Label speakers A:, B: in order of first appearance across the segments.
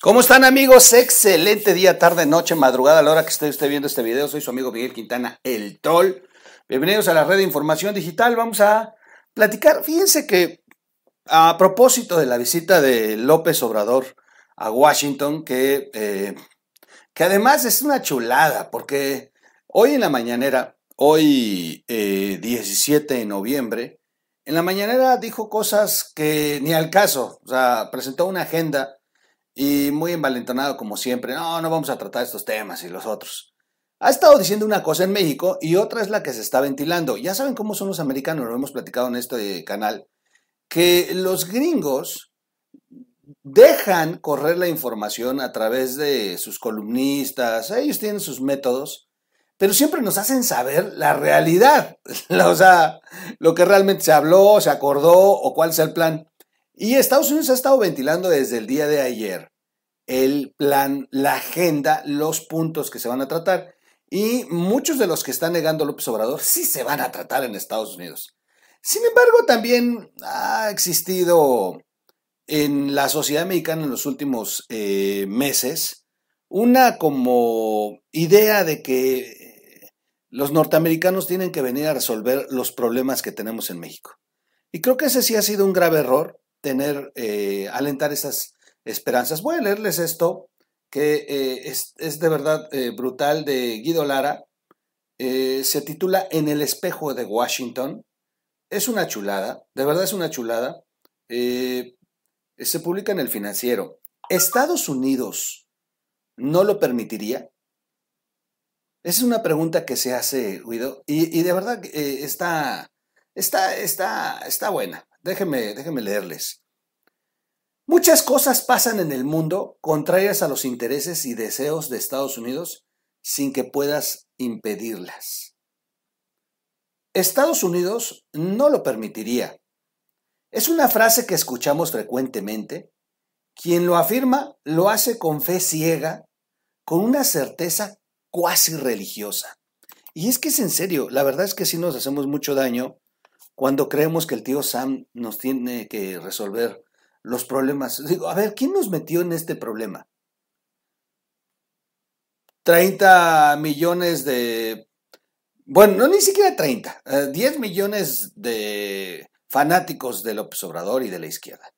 A: ¿Cómo están amigos? Excelente día, tarde, noche, madrugada a la hora que esté usted viendo este video. Soy su amigo Miguel Quintana, el troll. Bienvenidos a la red de información digital. Vamos a platicar. Fíjense que a propósito de la visita de López Obrador a Washington, que, eh, que además es una chulada, porque hoy en la mañanera, hoy 17 eh, de noviembre, en la mañanera dijo cosas que ni al caso, o sea, presentó una agenda y muy envalentonado como siempre, no, no vamos a tratar estos temas y los otros. Ha estado diciendo una cosa en México y otra es la que se está ventilando. Ya saben cómo son los americanos, lo hemos platicado en este canal, que los gringos dejan correr la información a través de sus columnistas, ellos tienen sus métodos, pero siempre nos hacen saber la realidad, o sea, lo que realmente se habló, se acordó o cuál es el plan. Y Estados Unidos ha estado ventilando desde el día de ayer el plan, la agenda, los puntos que se van a tratar. Y muchos de los que están negando López Obrador sí se van a tratar en Estados Unidos. Sin embargo, también ha existido en la sociedad mexicana en los últimos eh, meses una como idea de que los norteamericanos tienen que venir a resolver los problemas que tenemos en México. Y creo que ese sí ha sido un grave error, tener, eh, alentar esas esperanzas. Voy a leerles esto, que eh, es, de verdad eh, brutal, de Guido Lara. se titula En el espejo de Washington. Es una chulada, de verdad es una chulada. se publica en el financiero. ¿Estados Unidos no lo permitiría? Esa es una pregunta que se hace, Guido, y, de verdad está, está, está, está buena. Déjenme, déjenme leerles. Muchas cosas pasan en el mundo contrarias a los intereses y deseos de Estados Unidos sin que puedas impedirlas. Estados Unidos no lo permitiría. Es una frase que escuchamos frecuentemente. Quien lo afirma lo hace con fe ciega, con una certeza cuasi religiosa. Y es que es en serio, la verdad es que sí nos hacemos mucho daño cuando creemos que el tío Sam nos tiene que resolver los problemas. Digo, a ver, ¿quién nos metió en este problema? 30 millones de... Bueno, no ni siquiera 30, 10 eh, millones de fanáticos del Obrador y de la izquierda.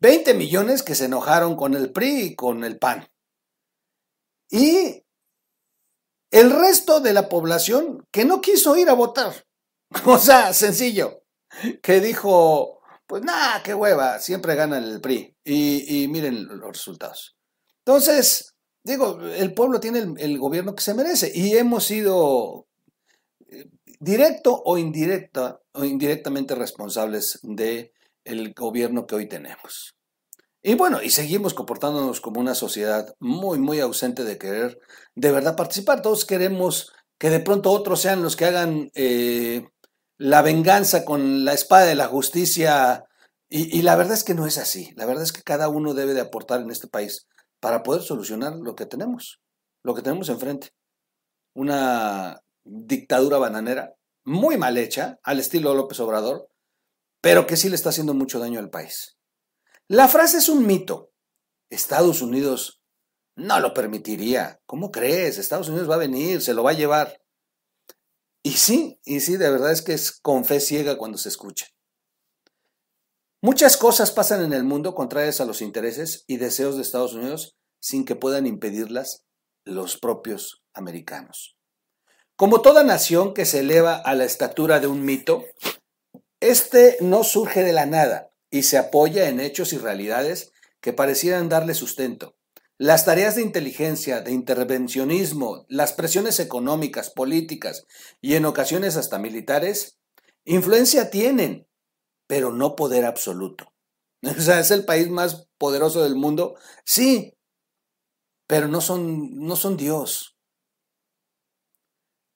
A: 20 millones que se enojaron con el PRI y con el PAN. Y el resto de la población que no quiso ir a votar. O sea, sencillo. Que dijo, pues nada, qué hueva, siempre gana el PRI. Y, miren los resultados. Entonces, digo, el pueblo tiene el, gobierno que se merece y hemos sido eh, directo o indirecta o indirectamente responsables del el gobierno que hoy tenemos. Y bueno, y seguimos comportándonos como una sociedad muy, muy ausente de querer de verdad participar. Todos queremos que de pronto otros sean los que hagan eh, la venganza con la espada de la justicia. Y, la verdad es que no es así. La verdad es que cada uno debe de aportar en este país para poder solucionar lo que tenemos, lo que tenemos enfrente. Una dictadura bananera muy mal hecha, al estilo López Obrador, pero que sí le está haciendo mucho daño al país. La frase es un mito. Estados Unidos no lo permitiría. ¿Cómo crees? Estados Unidos va a venir, se lo va a llevar. Y sí, y sí, de verdad es que es con fe ciega cuando se escucha. Muchas cosas pasan en el mundo contrarias a los intereses y deseos de Estados Unidos sin que puedan impedirlas los propios americanos. Como toda nación que se eleva a la estatura de un mito, este no surge de la nada y se apoya en hechos y realidades que parecieran darle sustento. Las tareas de inteligencia, de intervencionismo, las presiones económicas, políticas y en ocasiones hasta militares, influencia tienen, pero no poder absoluto. O sea, es el país más poderoso del mundo, sí, pero no son, no son Dios.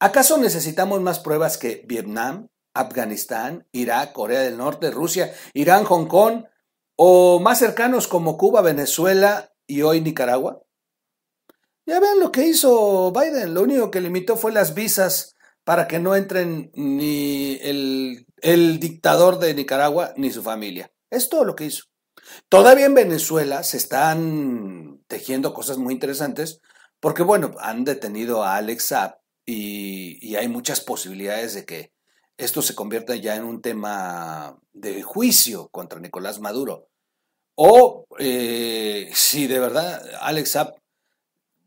A: ¿Acaso necesitamos más pruebas que Vietnam, Afganistán, Irak, Corea del Norte, Rusia, Irán, Hong Kong, o más cercanos como Cuba, Venezuela y hoy Nicaragua? Ya ven lo que hizo Biden, lo único que limitó fue las visas para que no entren ni el, dictador de Nicaragua ni su familia. Es todo lo que hizo. Todavía en Venezuela se están tejiendo cosas muy interesantes porque, bueno, han detenido a Alex Saab y, hay muchas posibilidades de que esto se convierta ya en un tema de juicio contra Nicolás Maduro. O eh, si de verdad Alex Saab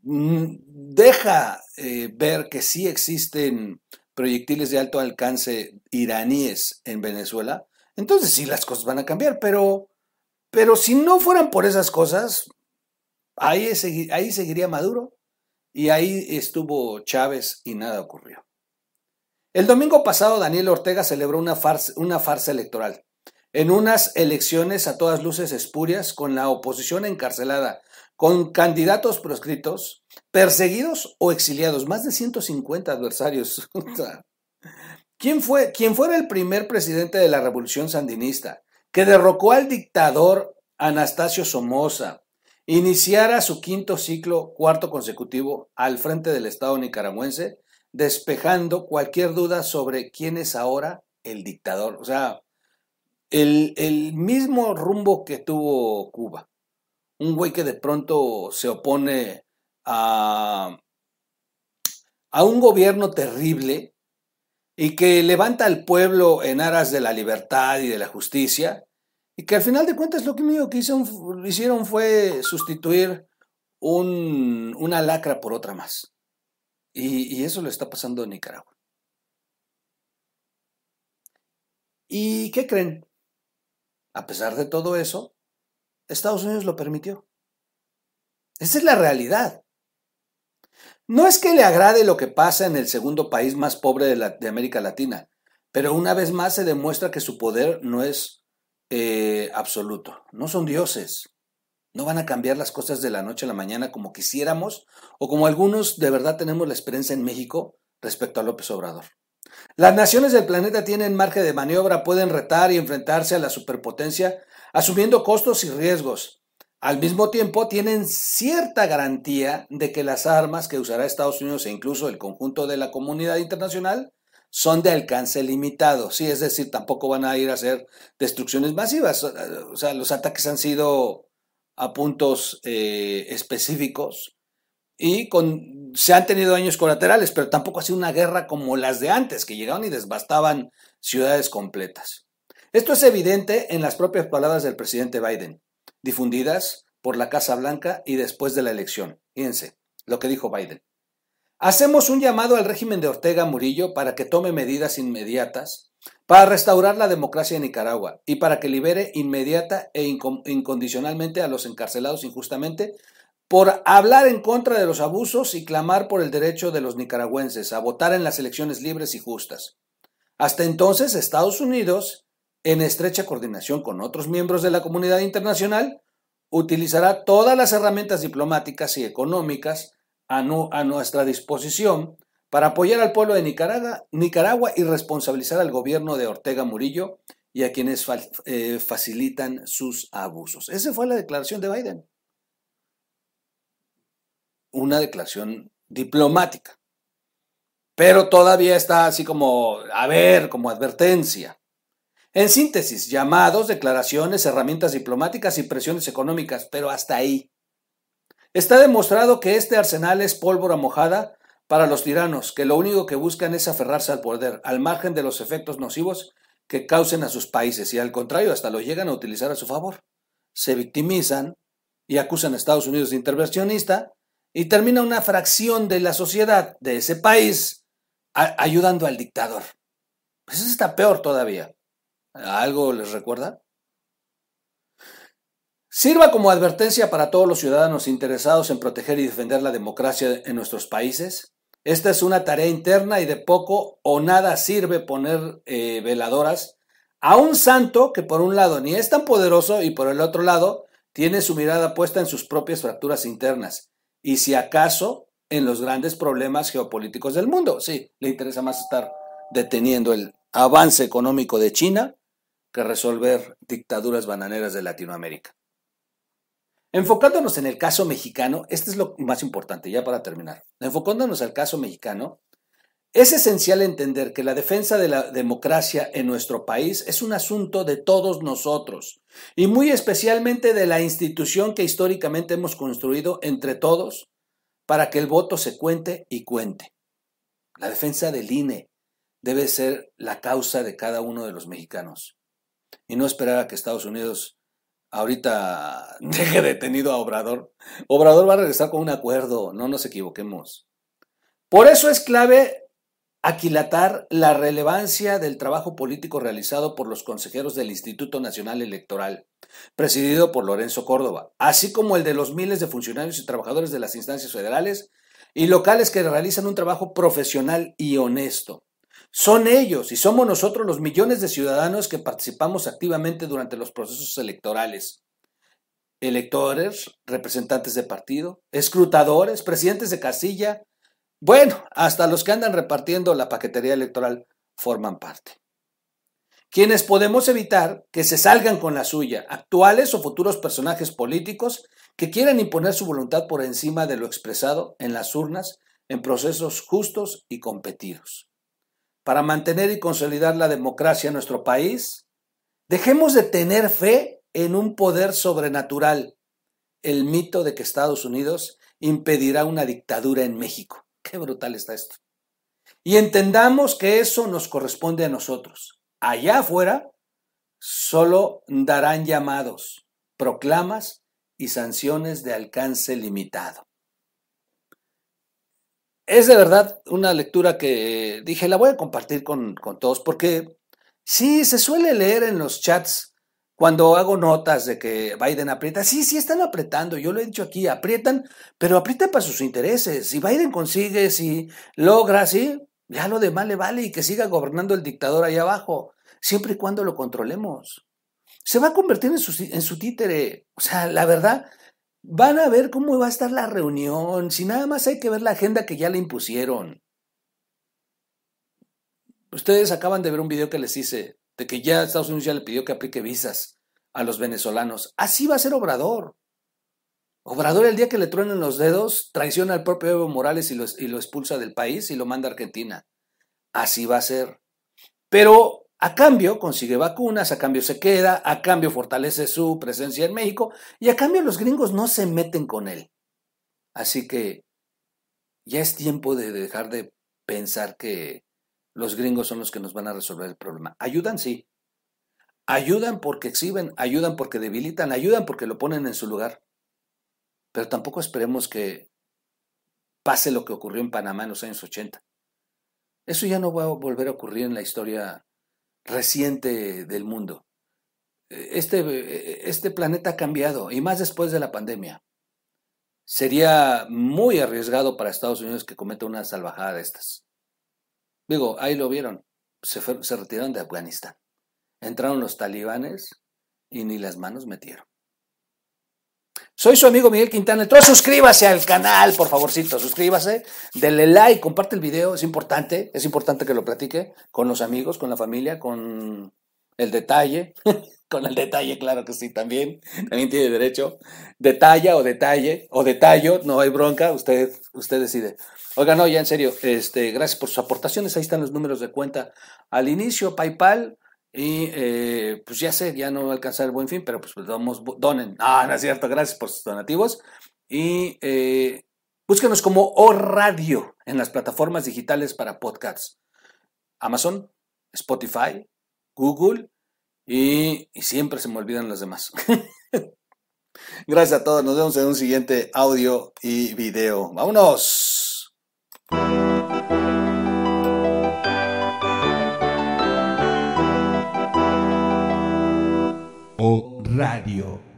A: mm, deja eh, ver que sí existen proyectiles de alto alcance iraníes en Venezuela, entonces sí las cosas van a cambiar, pero, pero si no fueran por esas cosas, ahí, ahí seguiría Maduro y ahí estuvo Chávez y nada ocurrió. El domingo pasado Daniel Ortega celebró una farsa electoral, en unas elecciones a todas luces espurias, con la oposición encarcelada, con candidatos proscritos, perseguidos o exiliados, más de 150 adversarios. ¿Quién, fue, ¿Quién fuera el primer presidente de la revolución sandinista que derrocó al dictador Anastasio Somoza, iniciara su quinto ciclo, cuarto consecutivo, al frente del Estado nicaragüense, despejando cualquier duda sobre quién es ahora el dictador? O sea, el, el mismo rumbo que tuvo Cuba. Un güey que de pronto se opone a, a un gobierno terrible y que levanta al pueblo en aras de la libertad y de la justicia, y que al final de cuentas lo que hicieron, hicieron fue sustituir un, una lacra por otra más. Y, y eso lo está pasando en Nicaragua. ¿Y qué creen? A pesar de todo eso, Estados Unidos lo permitió. Esa es la realidad. No es que le agrade lo que pasa en el segundo país más pobre de, América Latina, pero una vez más se demuestra que su poder no es eh, absoluto. No son dioses. No van a cambiar las cosas de la noche a la mañana como quisiéramos o como algunos de verdad tenemos la experiencia en México respecto a López Obrador. Las naciones del planeta tienen margen de maniobra, pueden retar y enfrentarse a la superpotencia asumiendo costos y riesgos, al mismo tiempo, tienen cierta garantía de que las armas que usará Estados Unidos e incluso el conjunto de la comunidad internacional son de alcance limitado. Sí, es decir, tampoco van a ir a hacer destrucciones masivas. O sea, los ataques han sido a puntos eh, específicos y se han tenido daños colaterales, pero tampoco ha sido una guerra como las de antes, que llegaban y desbastaban ciudades completas. Esto es evidente en las propias palabras del presidente Biden difundidas por la Casa Blanca y después de la elección. Fíjense lo que dijo Biden. Hacemos un llamado al régimen de Ortega Murillo para que tome medidas inmediatas para restaurar la democracia en Nicaragua y para que libere inmediata e incondicionalmente a los encarcelados injustamente por hablar en contra de los abusos y clamar por el derecho de los nicaragüenses a votar en las elecciones libres y justas. Hasta entonces, Estados Unidos en estrecha coordinación con otros miembros de la comunidad internacional, utilizará todas las herramientas diplomáticas y económicas a, nuestra disposición para apoyar al pueblo de Nicaragua, y responsabilizar al gobierno de Ortega Murillo y a quienes eh, facilitan sus abusos. Esa fue la declaración de Biden. Una declaración diplomática. Pero todavía está así como, a ver, como advertencia. En síntesis, llamados, declaraciones, herramientas diplomáticas y presiones económicas, pero hasta ahí. Está demostrado que este arsenal es pólvora mojada para los tiranos, que lo único que buscan es aferrarse al poder, al margen de los efectos nocivos que causen a sus países y al contrario, hasta lo llegan a utilizar a su favor. Se victimizan y acusan a Estados Unidos de intervencionista y termina una fracción de la sociedad de ese país ayudando al dictador. Pues eso está peor todavía. ¿Algo les recuerda? Sirva como advertencia para todos los ciudadanos interesados en proteger y defender la democracia en nuestros países. Esta es una tarea interna y de poco o nada sirve poner eh, veladoras a un santo que por un lado ni es tan poderoso y por el otro lado tiene su mirada puesta en sus propias fracturas internas y si acaso en los grandes problemas geopolíticos del mundo. Sí, le interesa más estar deteniendo el avance económico de China que resolver dictaduras bananeras de Latinoamérica. Enfocándonos en el caso mexicano, este es lo más importante, ya para terminar. Enfocándonos al caso mexicano, Es esencial entender que la defensa de la democracia en nuestro país es un asunto de todos nosotros y muy especialmente de la institución que históricamente hemos construido entre todos para que el voto se cuente y cuente. La defensa del INE debe ser la causa de cada uno de los mexicanos y no esperar a que Estados Unidos ahorita deje detenido a Obrador. Obrador va a regresar con un acuerdo, no nos equivoquemos. Por eso es clave aquilatar la relevancia del trabajo político realizado por los consejeros del Instituto Nacional Electoral, presidido por Lorenzo Córdoba, así como el de los miles de funcionarios y trabajadores de las instancias federales y locales que realizan un trabajo profesional y honesto. Son ellos y somos nosotros los millones de ciudadanos que participamos activamente durante los procesos electorales. Electores, representantes de partido, escrutadores, presidentes de casilla, bueno, hasta los que andan repartiendo la paquetería electoral forman parte. Quienes podemos evitar que se salgan con la suya, actuales o futuros personajes políticos que quieran imponer su voluntad por encima de lo expresado en las urnas en procesos justos y competidos. Para mantener y consolidar la democracia en nuestro país, dejemos de tener fe en un poder sobrenatural, el mito de que Estados Unidos impedirá una dictadura en México. Qué brutal está esto. Y entendamos que eso nos corresponde a nosotros. Allá afuera solo darán llamados, proclamas y sanciones de alcance limitado. Es de verdad una lectura que dije, la voy a compartir con, con todos, porque sí, se suele leer en los chats cuando hago notas de que Biden aprieta, sí, sí están apretando, yo lo he dicho aquí, aprietan, pero aprietan para sus intereses. Si Biden consigue, si logra, sí, ya lo demás le vale y que siga gobernando el dictador ahí abajo, siempre y cuando lo controlemos. Se va a convertir en su, en su títere. O sea, la verdad, van a ver cómo va a estar la reunión, si nada más hay que ver la agenda que ya le impusieron. Ustedes acaban de ver un video que les hice de que ya Estados Unidos ya le pidió que aplique visas a los venezolanos. Así va a ser Obrador. Obrador el día que le truenen los dedos traiciona al propio Evo Morales y lo, y lo expulsa del país y lo manda a Argentina. Así va a ser. Pero a cambio consigue vacunas, a cambio se queda, a cambio fortalece su presencia en México y a cambio los gringos no se meten con él. Así que ya es tiempo de dejar de pensar que los gringos son los que nos van a resolver el problema. Ayudan, sí. Ayudan porque exhiben, ayudan porque debilitan, ayudan porque lo ponen en su lugar. Pero tampoco esperemos que pase lo que ocurrió en Panamá en los años 80. Eso ya no va a volver a ocurrir en la historia reciente del mundo. Este, este planeta ha cambiado, y más después de la pandemia. Sería muy arriesgado para Estados Unidos que cometa una salvajada de estas. Digo, ahí lo vieron. Se, retiraron de Afganistán. Entraron los talibanes y ni las manos metieron. Soy su amigo Miguel Quintana. Entonces suscríbase al canal, por favorcito, suscríbase, denle like, comparte el video, es importante, es importante que lo platique con los amigos, con la familia, con el detalle, con el detalle, claro que sí, también, también tiene derecho. Detalla o detalle, o detallo, no hay bronca, usted, usted decide. Oiga, no, ya en serio, este, gracias por sus aportaciones, ahí están los números de cuenta al inicio, PayPal, y eh, pues ya sé, ya no va a alcanzar el buen fin, pero pues donen. Ah, no es cierto, gracias por sus donativos. Y eh, búsquenos como O Radio en las plataformas digitales para podcasts. Amazon, Spotify, Google y, y siempre se me olvidan los demás. Gracias a todos, nos vemos en un siguiente audio y video. ¡Vámonos! O Radio.